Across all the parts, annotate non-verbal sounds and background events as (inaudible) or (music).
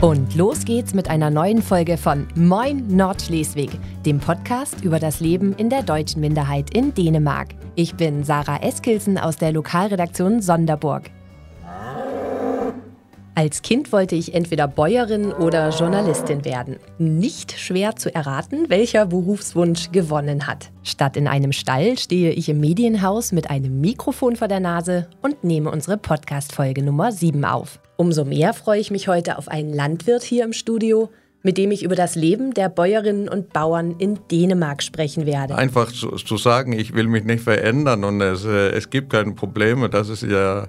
Und los geht's mit einer neuen Folge von Moin Nordschleswig, dem Podcast über das Leben in der deutschen Minderheit in Dänemark. Ich bin Sarah Eskilsen aus der Lokalredaktion Sonderburg. Als Kind wollte ich entweder Bäuerin oder Journalistin werden. Nicht schwer zu erraten, welcher Berufswunsch gewonnen hat. Statt in einem Stall stehe ich im Medienhaus mit einem Mikrofon vor der Nase und nehme unsere Podcast-Folge Nummer 7 auf. Umso mehr freue ich mich heute auf einen Landwirt hier im Studio, mit dem ich über das Leben der Bäuerinnen und Bauern in Dänemark sprechen werde. Einfach zu, zu sagen, ich will mich nicht verändern und es, äh, es gibt keine Probleme, das ist ja,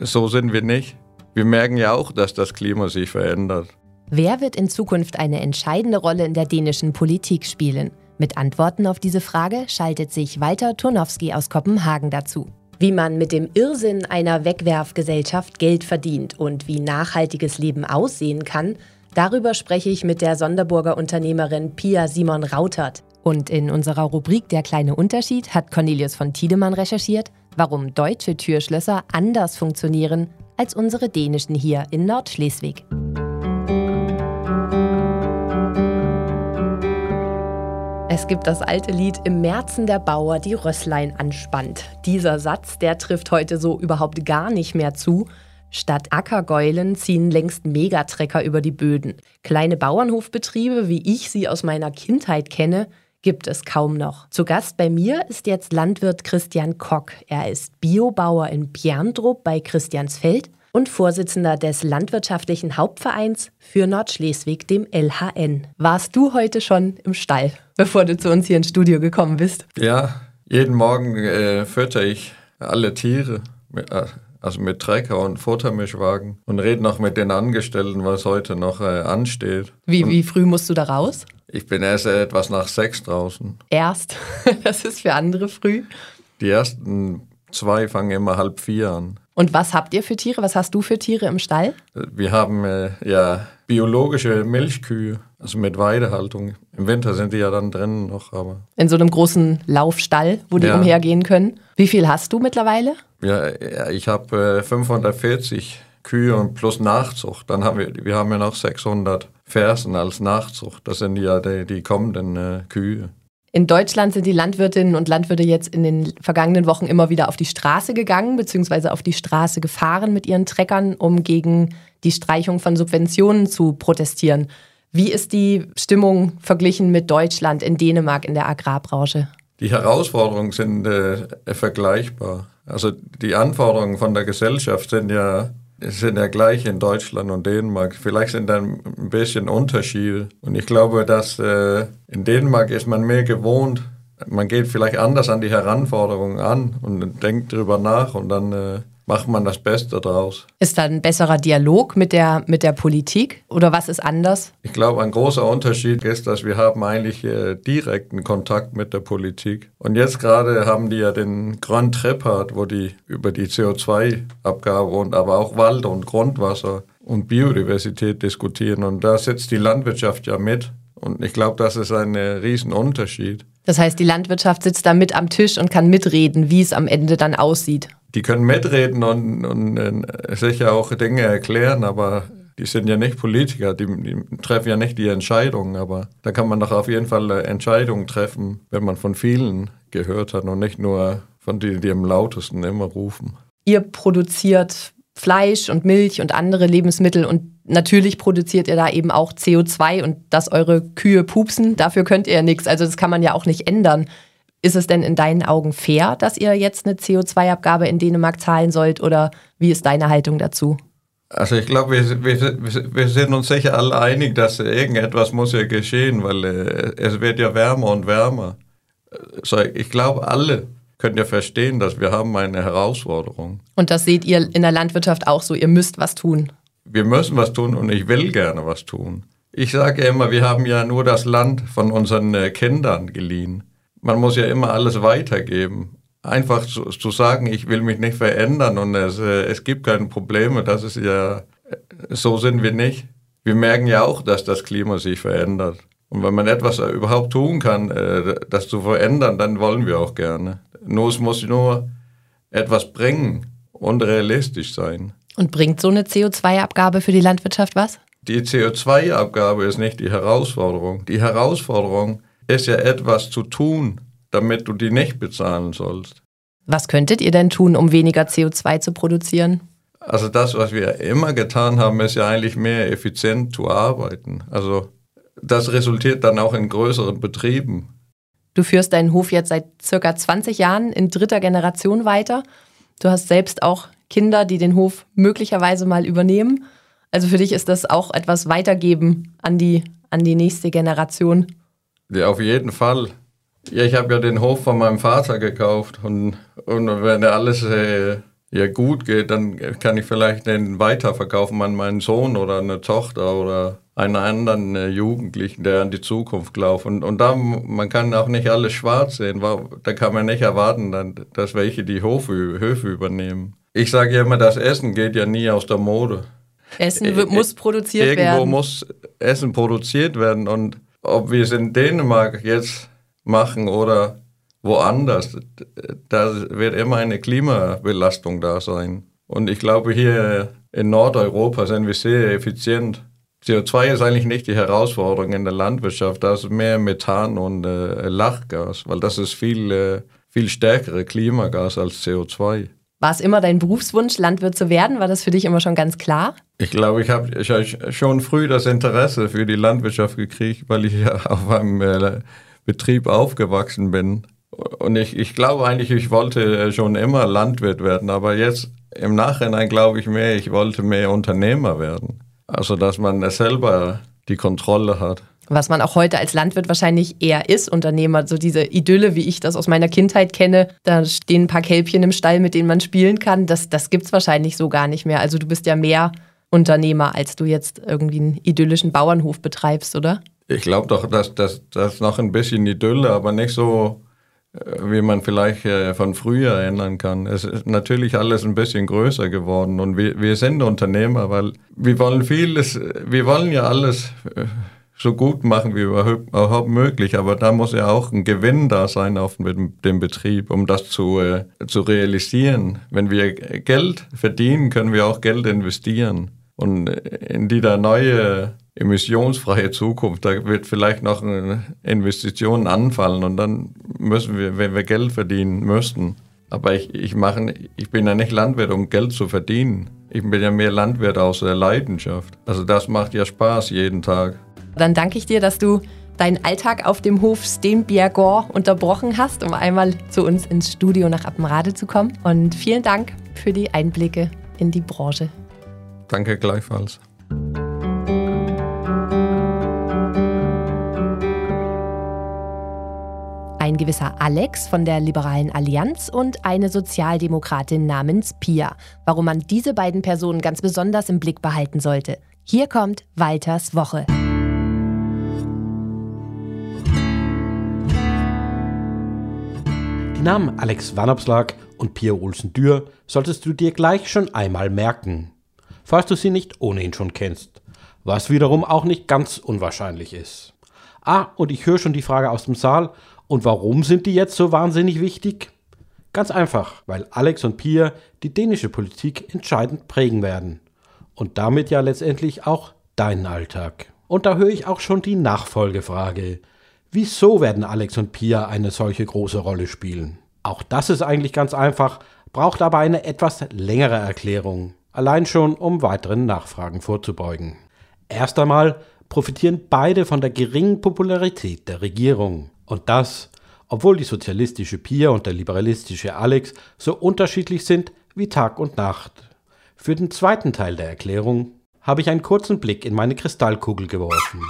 so sind wir nicht. Wir merken ja auch, dass das Klima sich verändert. Wer wird in Zukunft eine entscheidende Rolle in der dänischen Politik spielen? Mit Antworten auf diese Frage schaltet sich Walter Turnowski aus Kopenhagen dazu. Wie man mit dem Irrsinn einer Wegwerfgesellschaft Geld verdient und wie nachhaltiges Leben aussehen kann, darüber spreche ich mit der Sonderburger Unternehmerin Pia Simon Rautert. Und in unserer Rubrik Der kleine Unterschied hat Cornelius von Tiedemann recherchiert, warum deutsche Türschlösser anders funktionieren als unsere dänischen hier in Nordschleswig. Gibt das alte Lied Im Märzen der Bauer die Rösslein anspannt. Dieser Satz, der trifft heute so überhaupt gar nicht mehr zu. Statt Ackergäulen ziehen längst Megatrecker über die Böden. Kleine Bauernhofbetriebe, wie ich sie aus meiner Kindheit kenne, gibt es kaum noch. Zu Gast bei mir ist jetzt Landwirt Christian Kock. Er ist Biobauer in Bjerndrup bei Christiansfeld und Vorsitzender des Landwirtschaftlichen Hauptvereins für Nordschleswig, dem LHN. Warst du heute schon im Stall, bevor du zu uns hier ins Studio gekommen bist? Ja, jeden Morgen äh, fütter ich alle Tiere, äh, also mit Trecker und Futtermischwagen und rede noch mit den Angestellten, was heute noch äh, ansteht. Wie, wie früh musst du da raus? Ich bin erst etwas nach sechs draußen. Erst? (laughs) Das ist für andere früh. Die ersten zwei fangen immer halb vier an. Und was habt ihr für Tiere? Was hast du für Tiere im Stall? Wir haben äh, ja biologische Milchkühe, also mit Weidehaltung. Im Winter sind die ja dann drinnen noch, aber. In so einem großen Laufstall, wo die ja. umhergehen können. Wie viel hast du mittlerweile? Ja, ja ich habe äh, 540 Kühe und plus Nachzucht. Dann haben wir, wir haben ja noch 600 Fersen als Nachzucht. Das sind ja die, die kommenden äh, Kühe. In Deutschland sind die Landwirtinnen und Landwirte jetzt in den vergangenen Wochen immer wieder auf die Straße gegangen, beziehungsweise auf die Straße gefahren mit ihren Treckern, um gegen die Streichung von Subventionen zu protestieren. Wie ist die Stimmung verglichen mit Deutschland in Dänemark in der Agrarbranche? Die Herausforderungen sind äh, vergleichbar. Also die Anforderungen von der Gesellschaft sind ja sind ja gleich in Deutschland und Dänemark. Vielleicht sind da ein bisschen Unterschiede. Und ich glaube, dass äh, in Dänemark ist man mehr gewohnt. Man geht vielleicht anders an die Herausforderungen an und denkt darüber nach und dann äh, macht man das Beste daraus. Ist da ein besserer Dialog mit der, mit der Politik oder was ist anders? Ich glaube, ein großer Unterschied ist, dass wir haben eigentlich äh, direkten Kontakt mit der Politik. Und jetzt gerade haben die ja den Grand Treppard, wo die über die CO2-Abgabe und aber auch Wald und Grundwasser und Biodiversität diskutieren. Und da sitzt die Landwirtschaft ja mit. Und ich glaube, das ist ein Riesenunterschied. Das heißt, die Landwirtschaft sitzt da mit am Tisch und kann mitreden, wie es am Ende dann aussieht die können mitreden und, und äh, sicher auch Dinge erklären, aber die sind ja nicht Politiker, die, die, treffen ja nicht die Entscheidungen, aber da kann man doch auf jeden Fall äh, Entscheidungen treffen, wenn man von vielen gehört hat und nicht nur von denen, die am lautesten immer rufen. Ihr produziert Fleisch und Milch und andere Lebensmittel und natürlich produziert ihr da eben auch CO2 und dass eure Kühe pupsen, dafür könnt ihr ja nichts. Also das kann man ja auch nicht ändern. Ist es denn in deinen Augen fair, dass ihr jetzt eine CO2-Abgabe in Dänemark zahlen sollt oder wie ist deine Haltung dazu? Also ich glaube, wir, wir, wir, sind uns sicher alle einig, dass irgendetwas muss ja geschehen, weil äh, es wird ja wärmer und wärmer. So, ich glaube, alle können ja verstehen, dass wir haben eine Herausforderung. Und das seht ihr in der Landwirtschaft auch so, ihr müsst was tun. Wir müssen was tun und ich will gerne was tun. Ich sage immer, wir haben ja nur das Land von unseren äh, Kindern geliehen man muss ja immer alles weitergeben. Einfach zu, zu sagen, ich will mich nicht verändern und es, äh, es gibt keine Probleme, das ist ja, so sind wir nicht. Wir merken ja auch, dass das Klima sich verändert. Und wenn man etwas überhaupt tun kann, äh, das zu verändern, dann wollen wir auch gerne. Nur es muss nur etwas bringen und realistisch sein. Und bringt so eine CO2-Abgabe für die Landwirtschaft was? Die CO2-Abgabe ist nicht die Herausforderung. Die Herausforderung ist ja etwas zu tun, damit du die nicht bezahlen sollst. Was könntet ihr denn tun, um weniger CO2 zu produzieren? Also das, was wir immer getan haben, ist ja eigentlich mehr effizient zu arbeiten. Also das resultiert dann auch in größeren Betrieben. Du führst deinen Hof jetzt seit circa 20 Jahren in dritter Generation weiter. Du hast selbst auch Kinder, die den Hof möglicherweise mal übernehmen. Also für dich ist das auch etwas weitergeben an die, an die nächste Generation. Ja, auf jeden Fall. Ja, ich habe ja den Hof von meinem Vater gekauft und, und wenn alles äh, ja gut geht, dann kann ich vielleicht den weiterverkaufen an meinen Sohn oder eine Tochter oder einen anderen äh, Jugendlichen, der an die Zukunft glaubt. Und, und da, man kann auch nicht alles schwarz sehen. Da kann man nicht erwarten, dann, dass welche die Hofe, Höfe übernehmen. Ich sage ja immer, das Essen geht ja nie aus der Mode. Essen äh, muss produziert Irgendwo werden. Irgendwo muss Essen produziert werden. Und ob wir es in Dänemark jetzt machen oder woanders, da wird immer eine Klimabelastung da sein. Und ich glaube, hier in Nordeuropa sind wir sehr effizient. CO2 ist eigentlich nicht die Herausforderung in der Landwirtschaft, das ist mehr Methan und äh, Lachgas, weil das ist viel, äh, viel stärkere Klimagas als CO2. War es immer dein Berufswunsch, Landwirt zu werden? War das für dich immer schon ganz klar? Ich glaube, ich habe ich hab schon früh das Interesse für die Landwirtschaft gekriegt, weil ich ja (laughs) auf einem äh, Betrieb aufgewachsen bin. Und ich, ich glaube eigentlich, ich wollte schon immer Landwirt werden, aber jetzt im Nachhinein glaube ich mehr, ich wollte mehr Unternehmer werden. Also, dass man selber die Kontrolle hat. Was man auch heute als Landwirt wahrscheinlich eher ist, Unternehmer. So diese Idylle, wie ich das aus meiner Kindheit kenne, da stehen ein paar Kälbchen im Stall, mit denen man spielen kann. Das, das gibt es wahrscheinlich so gar nicht mehr. Also du bist ja mehr Unternehmer, als du jetzt irgendwie einen idyllischen Bauernhof betreibst, oder? Ich glaube doch, dass das noch ein bisschen Idylle, aber nicht so äh, wie man vielleicht äh, von früher erinnern kann. Es ist natürlich alles ein bisschen größer geworden und wir, wir sind Unternehmer, weil wir wollen vieles, wir wollen ja alles äh, so gut machen wie überhaupt möglich, aber da muss ja auch ein Gewinn da sein auf dem Betrieb, um das zu, äh, zu realisieren. Wenn wir Geld verdienen, können wir auch Geld investieren. Und in dieser neue emissionsfreie Zukunft, da wird vielleicht noch eine Investition anfallen und dann müssen wir, wenn wir Geld verdienen müssten. Aber ich, ich, mache, ich bin ja nicht Landwirt, um Geld zu verdienen. Ich bin ja mehr Landwirt aus der Leidenschaft. Also das macht ja Spaß jeden Tag. Dann danke ich dir, dass du deinen Alltag auf dem Hof Steenbjergor unterbrochen hast, um einmal zu uns ins Studio nach Appenrade zu kommen. Und vielen Dank für die Einblicke in die Branche. Danke gleichfalls. ein gewisser Alex von der Liberalen Allianz und eine Sozialdemokratin namens Pia. Warum man diese beiden Personen ganz besonders im Blick behalten sollte. Hier kommt Walters Woche. Namen Alex Wanopslag und Pia Olsen-Dürr solltest du dir gleich schon einmal merken, falls du sie nicht ohnehin schon kennst, was wiederum auch nicht ganz unwahrscheinlich ist. Ah, und ich höre schon die Frage aus dem Saal, und warum sind die jetzt so wahnsinnig wichtig? Ganz einfach, weil Alex und Pia die dänische Politik entscheidend prägen werden. Und damit ja letztendlich auch deinen Alltag. Und da höre ich auch schon die Nachfolgefrage. Wieso werden Alex und Pia eine solche große Rolle spielen? Auch das ist eigentlich ganz einfach, braucht aber eine etwas längere Erklärung. Allein schon, um weiteren Nachfragen vorzubeugen. Erst einmal profitieren beide von der geringen Popularität der Regierung. Und das, obwohl die sozialistische Pia und der liberalistische Alex so unterschiedlich sind wie Tag und Nacht. Für den zweiten Teil der Erklärung habe ich einen kurzen Blick in meine Kristallkugel geworfen.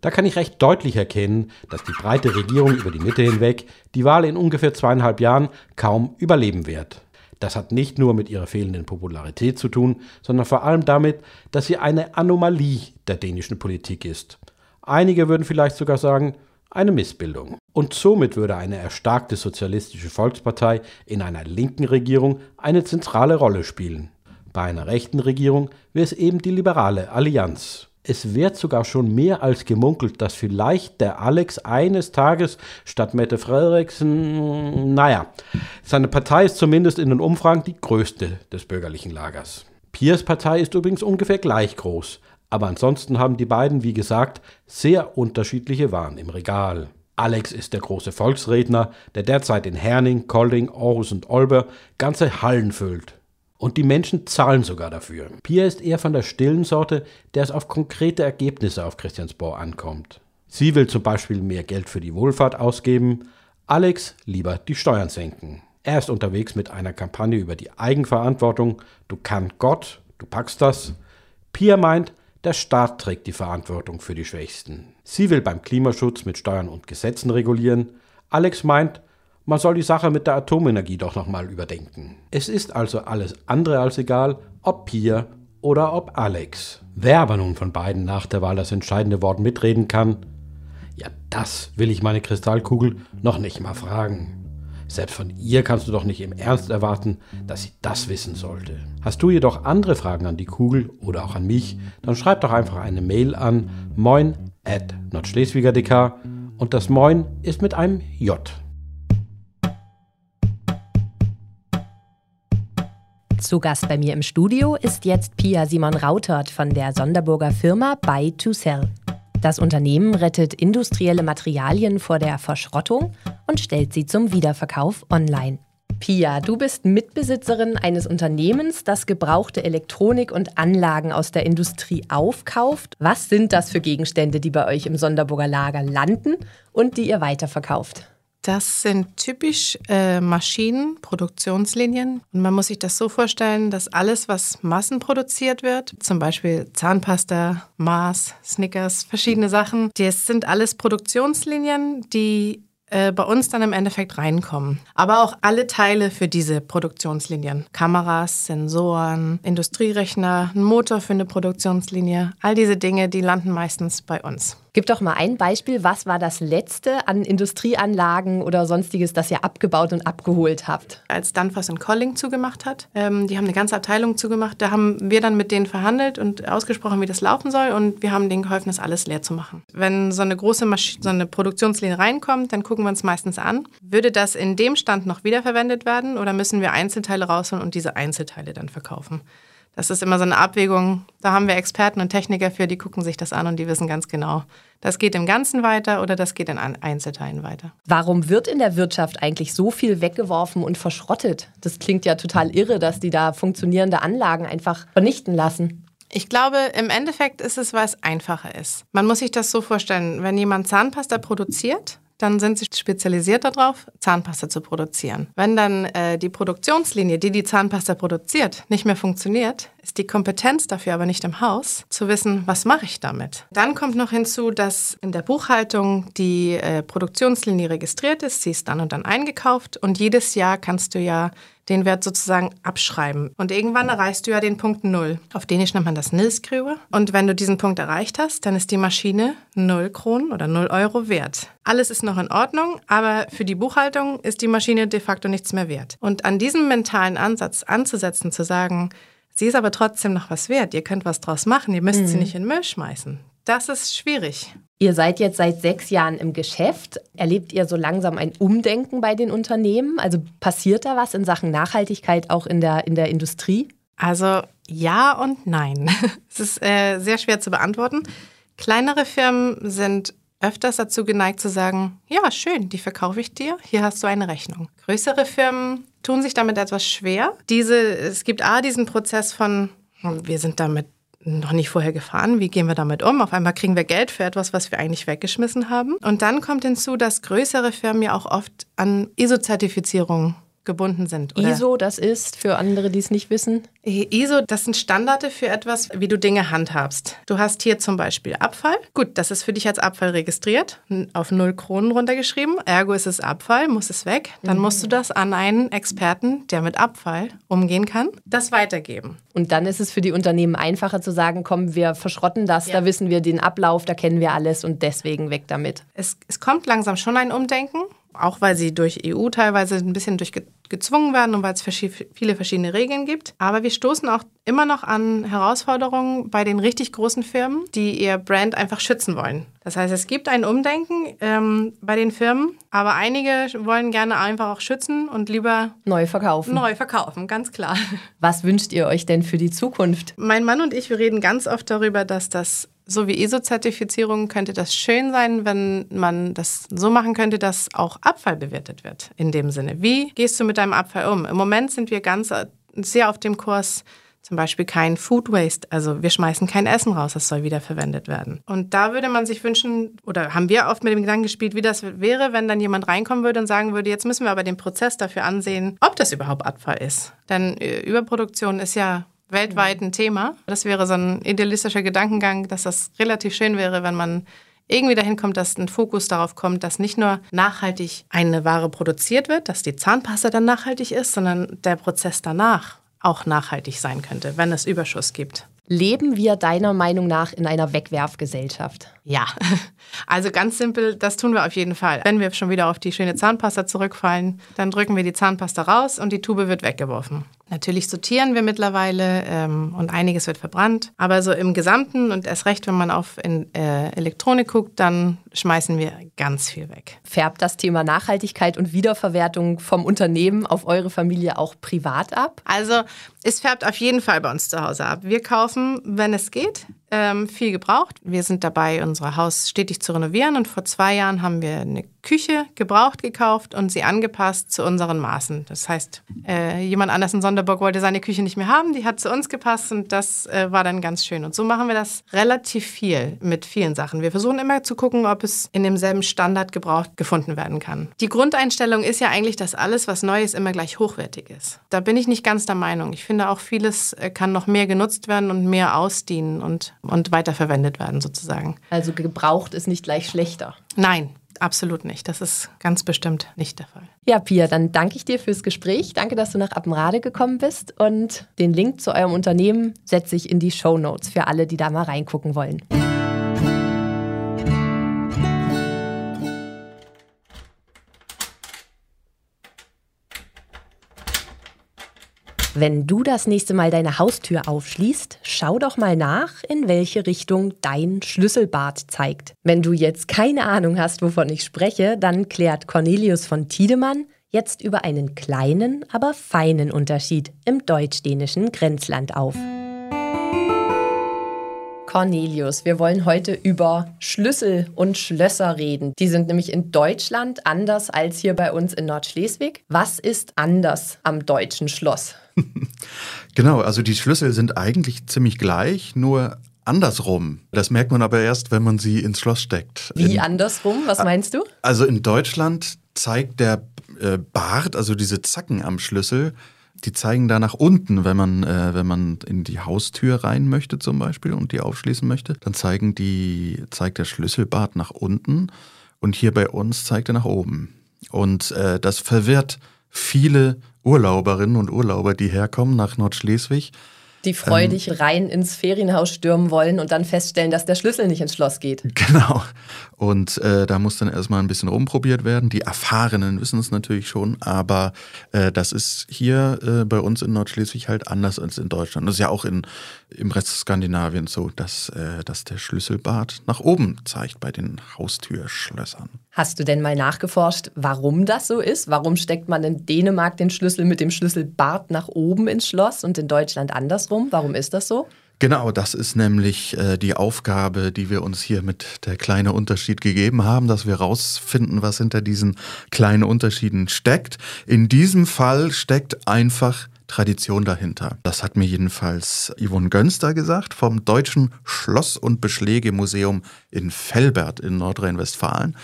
Da kann ich recht deutlich erkennen, dass die breite Regierung über die Mitte hinweg die Wahl in ungefähr zweieinhalb Jahren kaum überleben wird. Das hat nicht nur mit ihrer fehlenden Popularität zu tun, sondern vor allem damit, dass sie eine Anomalie der dänischen Politik ist. Einige würden vielleicht sogar sagen, eine Missbildung. Und somit würde eine erstarkte sozialistische Volkspartei in einer linken Regierung eine zentrale Rolle spielen. Bei einer rechten Regierung wäre es eben die liberale Allianz. Es wird sogar schon mehr als gemunkelt, dass vielleicht der Alex eines Tages statt Mette Frederiksen, naja, seine Partei ist zumindest in den Umfragen die größte des bürgerlichen Lagers. Piers Partei ist übrigens ungefähr gleich groß, Aber ansonsten haben die beiden, wie gesagt, sehr unterschiedliche Waren im Regal. Alex ist der große Volksredner, der derzeit in Herning, Kolding, Aarhus und Olber ganze Hallen füllt. Und die Menschen zahlen sogar dafür. Pia ist eher von der stillen Sorte, der es auf konkrete Ergebnisse auf Christiansborg ankommt. Sie will zum Beispiel mehr Geld für die Wohlfahrt ausgeben, Alex lieber die Steuern senken. Er ist unterwegs mit einer Kampagne über die Eigenverantwortung. Du kann Gott, du packst das. Pia meint, der Staat trägt die Verantwortung für die Schwächsten. Sie will beim Klimaschutz mit Steuern und Gesetzen regulieren. Alex meint, man soll die Sache mit der Atomenergie doch nochmal überdenken. Es ist also alles andere als egal, ob Pia oder ob Alex. Wer aber nun von beiden nach der Wahl das entscheidende Wort mitreden kann, ja, das will ich meine Kristallkugel noch nicht mal fragen. Selbst von ihr kannst du doch nicht im Ernst erwarten, dass sie das wissen sollte. Hast du jedoch andere Fragen an die Kugel oder auch an mich, dann schreib doch einfach eine Mail an moin at nordschleswiger.dk und das Moin ist mit einem J. Zu Gast bei mir im Studio ist jetzt Pia Simon Rautert von der Sonderburger Firma Buy to Sell. Das Unternehmen rettet industrielle Materialien vor der Verschrottung und stellt sie zum Wiederverkauf online. Pia, du bist Mitbesitzerin eines Unternehmens, das gebrauchte Elektronik und Anlagen aus der Industrie aufkauft. Was sind das für Gegenstände, die bei euch im Sonderburger Lager landen und die ihr weiterverkauft? Das sind typisch äh, Maschinen, Produktionslinien. Und man muss sich das so vorstellen, dass alles, was massenproduziert wird, zum Beispiel Zahnpasta, Mars, Snickers, verschiedene Sachen, das sind alles Produktionslinien, die äh, bei uns dann im Endeffekt reinkommen. Aber auch alle Teile für diese Produktionslinien. Kameras, Sensoren, Industrierechner, ein Motor für eine Produktionslinie. All diese Dinge, die landen meistens bei uns. Gib doch mal ein Beispiel. Was war das letzte an Industrieanlagen oder sonstiges, das ihr abgebaut und abgeholt habt? Als Danfoss in Colling zugemacht hat, ähm, die haben eine ganze Abteilung zugemacht, da haben wir dann mit denen verhandelt und ausgesprochen, wie das laufen soll und wir haben denen geholfen, das alles leer zu machen. Wenn so eine große Masch so eine Produktionslinie reinkommt, dann gucken wir uns meistens an, würde das in dem Stand noch wiederverwendet werden oder müssen wir Einzelteile rausholen und diese Einzelteile dann verkaufen? Das ist immer so eine Abwägung. Da haben wir Experten und Techniker für, die gucken sich das an und die wissen ganz genau, das geht im Ganzen weiter oder das geht in Einzelteilen weiter. Warum wird in der Wirtschaft eigentlich so viel weggeworfen und verschrottet? Das klingt ja total irre, dass die da funktionierende Anlagen einfach vernichten lassen. Ich glaube, im Endeffekt ist es, weil es einfacher ist. Man muss sich das so vorstellen, wenn jemand Zahnpasta produziert, dann sind sie spezialisiert darauf, Zahnpasta zu produzieren. Wenn dann äh, die Produktionslinie, die die Zahnpasta produziert, nicht mehr funktioniert, ist die Kompetenz dafür aber nicht im Haus, zu wissen, was mache ich damit. Dann kommt noch hinzu, dass in der Buchhaltung die äh, Produktionslinie registriert ist, sie ist dann und dann eingekauft und jedes Jahr kannst du ja den Wert sozusagen abschreiben. Und irgendwann erreichst du ja den Punkt Null. Auf Dänisch nennt man das Nilskrühe. Und wenn du diesen Punkt erreicht hast, dann ist die Maschine 0 Kronen oder 0 Euro wert. Alles ist noch in Ordnung, aber für die Buchhaltung ist die Maschine de facto nichts mehr wert. Und an diesem mentalen Ansatz anzusetzen, zu sagen, sie ist aber trotzdem noch was wert, ihr könnt was draus machen, ihr müsst mhm. sie nicht in Müll schmeißen. Das ist schwierig. Ihr seid jetzt seit sechs Jahren im Geschäft. Erlebt ihr so langsam ein Umdenken bei den Unternehmen? Also passiert da was in Sachen Nachhaltigkeit auch in der, in der Industrie? Also ja und nein. (laughs) Es ist äh, sehr schwer zu beantworten. Kleinere Firmen sind öfters dazu geneigt zu sagen, ja, schön, die verkaufe ich dir, hier hast du eine Rechnung. Größere Firmen tun sich damit etwas schwer. Diese, es gibt A, diesen Prozess von, hm, wir sind damit noch nicht vorher gefahren. Wie gehen wir damit um? Auf einmal kriegen wir Geld für etwas, was wir eigentlich weggeschmissen haben. Und dann kommt hinzu, dass größere Firmen ja auch oft an ISO-Zertifizierung gebunden sind. Oder? ISO, das ist für andere, die es nicht wissen? ISO, das sind Standarde für etwas, wie du Dinge handhabst. Du hast hier zum Beispiel Abfall. Gut, das ist für dich als Abfall registriert, auf null Kronen runtergeschrieben. Ergo ist es Abfall, muss es weg. Dann mhm. musst du das an einen Experten, der mit Abfall umgehen kann, das weitergeben. Und dann ist es für die Unternehmen einfacher zu sagen, komm, wir verschrotten das, ja. da wissen wir den Ablauf, da kennen wir alles und deswegen weg damit. Es, es kommt langsam schon ein Umdenken. Auch weil sie durch EU teilweise ein bisschen durchgezwungen werden und weil es viele verschiedene Regeln gibt. Aber wir stoßen auch immer noch an Herausforderungen bei den richtig großen Firmen, die ihr Brand einfach schützen wollen. Das heißt, es gibt ein Umdenken ähm, bei den Firmen, aber einige wollen gerne einfach auch schützen und lieber neu verkaufen. Neu verkaufen, ganz klar. Was wünscht ihr euch denn für die Zukunft? Mein Mann und ich, wir reden ganz oft darüber, dass das so wie ISO-Zertifizierung könnte das schön sein, wenn man das so machen könnte, dass auch Abfall bewertet wird. In dem Sinne, wie gehst du mit deinem Abfall um? Im Moment sind wir ganz äh, sehr auf dem Kurs, zum Beispiel kein Food Waste, also wir schmeißen kein Essen raus, das soll wiederverwendet werden. Und da würde man sich wünschen, oder haben wir oft mit dem Gedanken gespielt, wie das wäre, wenn dann jemand reinkommen würde und sagen würde, jetzt müssen wir aber den Prozess dafür ansehen, ob das überhaupt Abfall ist. Denn äh, Überproduktion ist ja weltweit ein Thema. Das wäre so ein idealistischer Gedankengang, dass das relativ schön wäre, wenn man irgendwie dahin kommt, dass ein Fokus darauf kommt, dass nicht nur nachhaltig eine Ware produziert wird, dass die Zahnpasta dann nachhaltig ist, sondern der Prozess danach auch nachhaltig sein könnte, wenn es Überschuss gibt. Leben wir deiner Meinung nach in einer Wegwerfgesellschaft? Ja, also ganz simpel, das tun wir auf jeden Fall. Wenn wir schon wieder auf die schöne Zahnpasta zurückfallen, dann drücken wir die Zahnpasta raus und die Tube wird weggeworfen. Natürlich sortieren wir mittlerweile ähm, und einiges wird verbrannt. Aber so im Gesamten und erst recht, wenn man auf in, äh, Elektronik guckt, dann schmeißen wir ganz viel weg. Färbt das Thema Nachhaltigkeit und Wiederverwertung vom Unternehmen auf eure Familie auch privat ab? Also es färbt auf jeden Fall bei uns zu Hause ab. Wir kaufen, wenn es geht, ähm, viel gebraucht. Wir sind dabei, unser Haus stetig zu renovieren und vor zwei Jahren haben wir eine Küche gebraucht gekauft und sie angepasst zu unseren Maßen. Das heißt, äh, jemand anders in Sonderburg wollte seine Küche nicht mehr haben, die hat zu uns gepasst und das äh, war dann ganz schön. Und so machen wir das relativ viel mit vielen Sachen. Wir versuchen immer zu gucken, ob es in demselben Standard gebraucht gefunden werden kann. Die Grundeinstellung ist ja eigentlich, dass alles, was neu ist, immer gleich hochwertig ist. Da bin ich nicht ganz der Meinung. Ich finde auch vieles äh, kann noch mehr genutzt werden und mehr ausdienen und, und weiterverwendet werden sozusagen. Also gebraucht ist nicht gleich schlechter. Nein, Absolut nicht. Das ist ganz bestimmt nicht der Fall. Ja, Pia, dann danke ich dir fürs Gespräch. Danke, dass du nach Appenrade gekommen bist. Und den Link zu eurem Unternehmen setze ich in die Show Notes für alle, die da mal reingucken wollen. Wenn du das nächste Mal deine Haustür aufschließt, schau doch mal nach, in welche Richtung dein Schlüsselbad zeigt. Wenn du jetzt keine Ahnung hast, wovon ich spreche, dann klärt Cornelius von Tiedemann jetzt über einen kleinen, aber feinen Unterschied im deutsch-dänischen Grenzland auf. Cornelius, wir wollen heute über Schlüssel und Schlösser reden. Die sind nämlich in Deutschland anders als hier bei uns in Nordschleswig. Was ist anders am deutschen Schloss? (laughs) genau, also die Schlüssel sind eigentlich ziemlich gleich, nur andersrum. Das merkt man aber erst, wenn man sie ins Schloss steckt. Wie in, andersrum? Was meinst du? Also in Deutschland zeigt der äh, Bart, also diese Zacken am Schlüssel, die zeigen da nach unten, wenn man, äh, wenn man in die Haustür rein möchte zum Beispiel und die aufschließen möchte, dann zeigen die, zeigt der Schlüsselbart nach unten und hier bei uns zeigt er nach oben. Und äh, das verwirrt viele Urlauberinnen und Urlauber, die herkommen nach Nordschleswig. Die freudig ähm, rein ins Ferienhaus stürmen wollen und dann feststellen, dass der Schlüssel nicht ins Schloss geht. (laughs) Genau. Und äh, da muss dann erstmal ein bisschen rumprobiert werden. Die Erfahrenen wissen es natürlich schon, aber äh, das ist hier äh, bei uns in Nordschleswig halt anders als in Deutschland. Das ist ja auch in, im Rest Skandinaviens so, dass, äh, dass der Schlüsselbart nach oben zeigt bei den Haustürschlössern. Hast du denn mal nachgeforscht, warum das so ist? Warum steckt man in Dänemark den Schlüssel mit dem Schlüsselbart nach oben ins Schloss und in Deutschland andersrum? Warum ist das so? Genau, das ist nämlich äh, die Aufgabe, die wir uns hier mit der kleinen Unterschied gegeben haben, dass wir rausfinden, was hinter diesen kleinen Unterschieden steckt. In diesem Fall steckt einfach Tradition dahinter. Das hat mir jedenfalls Yvonne Gönster gesagt vom Deutschen Schloss- und Beschlägemuseum in Velbert in Nordrhein-Westfalen.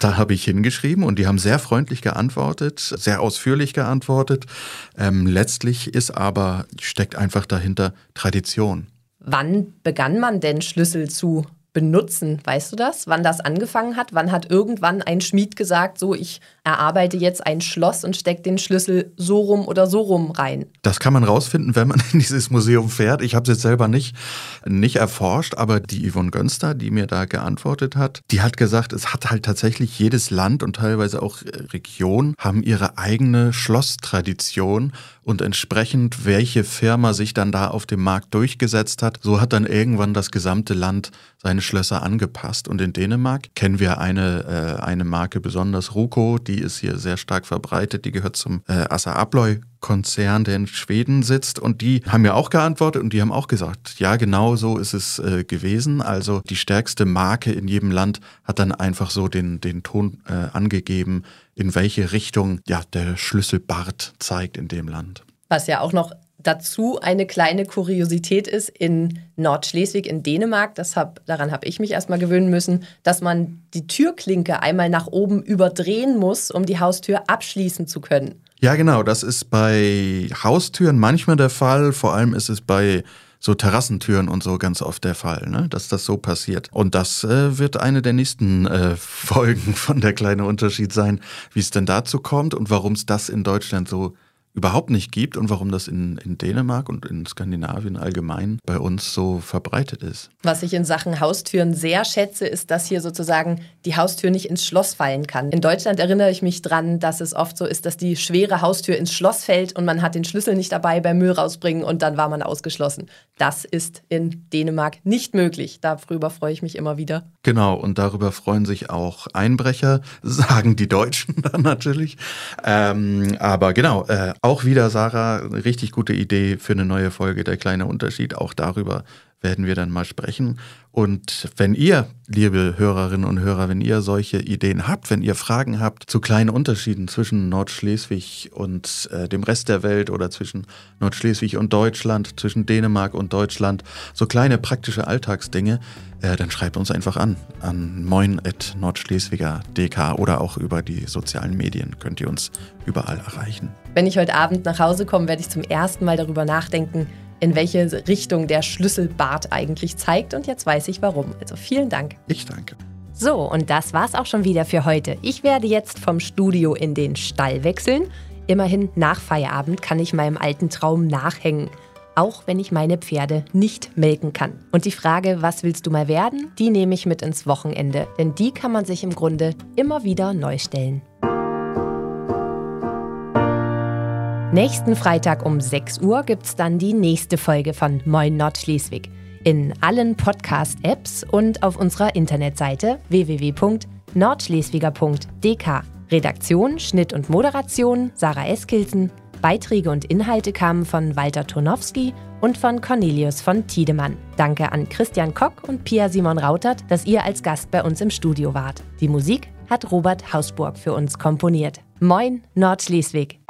Da habe ich hingeschrieben und die haben sehr freundlich geantwortet, sehr ausführlich geantwortet. Ähm, letztlich ist aber, steckt einfach dahinter Tradition. Wann begann man denn Schlüssel zu benutzen. Weißt du das? Wann das angefangen hat? Wann hat irgendwann ein Schmied gesagt, so ich erarbeite jetzt ein Schloss und stecke den Schlüssel so rum oder so rum rein? Das kann man rausfinden, wenn man (laughs) in dieses Museum fährt. Ich habe es jetzt selber nicht, nicht erforscht, aber die Yvonne Gönster, die mir da geantwortet hat, die hat gesagt, es hat halt tatsächlich jedes Land und teilweise auch Region haben ihre eigene Schlosstradition und entsprechend, welche Firma sich dann da auf dem Markt durchgesetzt hat, so hat dann irgendwann das gesamte Land seine Schlösser angepasst. Und in Dänemark kennen wir eine, äh, eine Marke besonders, Ruko, die ist hier sehr stark verbreitet, die gehört zum äh, Assa Abloy Konzern, der in Schweden sitzt. Und die haben mir auch geantwortet und die haben auch gesagt, ja, genau so ist es äh, gewesen. Also die stärkste Marke in jedem Land hat dann einfach so den, den Ton äh, angegeben, in welche Richtung ja, der Schlüsselbart zeigt in dem Land. Was ja auch noch dazu eine kleine Kuriosität ist in Nordschleswig in Dänemark, das hab, daran habe ich mich erstmal gewöhnen müssen, dass man die Türklinke einmal nach oben überdrehen muss, um die Haustür abschließen zu können. Ja, genau, das ist bei Haustüren manchmal der Fall, vor allem ist es bei so Terrassentüren und so ganz oft der Fall, ne? dass das so passiert. Und das äh, wird eine der nächsten äh, (laughs) Folgen von der kleine Unterschied sein, wie es denn dazu kommt und warum es das in Deutschland so überhaupt nicht gibt und warum das in, in Dänemark und in Skandinavien allgemein bei uns so verbreitet ist. Was ich in Sachen Haustüren sehr schätze, ist, dass hier sozusagen die Haustür nicht ins Schloss fallen kann. In Deutschland erinnere ich mich dran, dass es oft so ist, dass die schwere Haustür ins Schloss fällt und man hat den Schlüssel nicht dabei beim Müll rausbringen und dann war man ausgeschlossen. Das ist in Dänemark nicht möglich. Darüber freue ich mich immer wieder. Genau, und darüber freuen sich auch Einbrecher, (laughs) sagen die Deutschen (laughs) dann natürlich. Ähm, aber genau, äh, auch wieder, Sarah, eine richtig gute Idee für eine neue Folge Der kleine Unterschied. Auch darüber werden wir dann mal sprechen. Und wenn ihr, liebe Hörerinnen und Hörer, wenn ihr solche Ideen habt, wenn ihr Fragen habt zu kleinen Unterschieden zwischen Nordschleswig und äh, dem Rest der Welt oder zwischen Nordschleswig und Deutschland, zwischen Dänemark und Deutschland, so kleine praktische Alltagsdinge, äh, dann schreibt uns einfach an an moin.nordschleswiger.dk oder auch über die sozialen Medien könnt ihr uns überall erreichen. Wenn ich heute Abend nach Hause komme, werde ich zum ersten Mal darüber nachdenken, in welche Richtung der Schlüsselbart eigentlich zeigt. Und jetzt weiß ich warum. Also vielen Dank. Ich danke. So, und das war's auch schon wieder für heute. Ich werde jetzt vom Studio in den Stall wechseln. Immerhin nach Feierabend kann ich meinem alten Traum nachhängen. Auch wenn ich meine Pferde nicht melken kann. Und die Frage, was willst du mal werden, die nehme ich mit ins Wochenende. Denn die kann man sich im Grunde immer wieder neu stellen. Nächsten Freitag um 6 Uhr gibt es dann die nächste Folge von Moin Nordschleswig. In allen Podcast-Apps und auf unserer Internetseite www.nordschleswiger.dk. Redaktion, Schnitt und Moderation Sarah Eskilsen. Beiträge und Inhalte kamen von Walter Tonowski und von Cornelius von Tiedemann. Danke an Christian Kock und Pia Simon Rautert, dass ihr als Gast bei uns im Studio wart. Die Musik hat Robert Hausburg für uns komponiert. Moin Nordschleswig!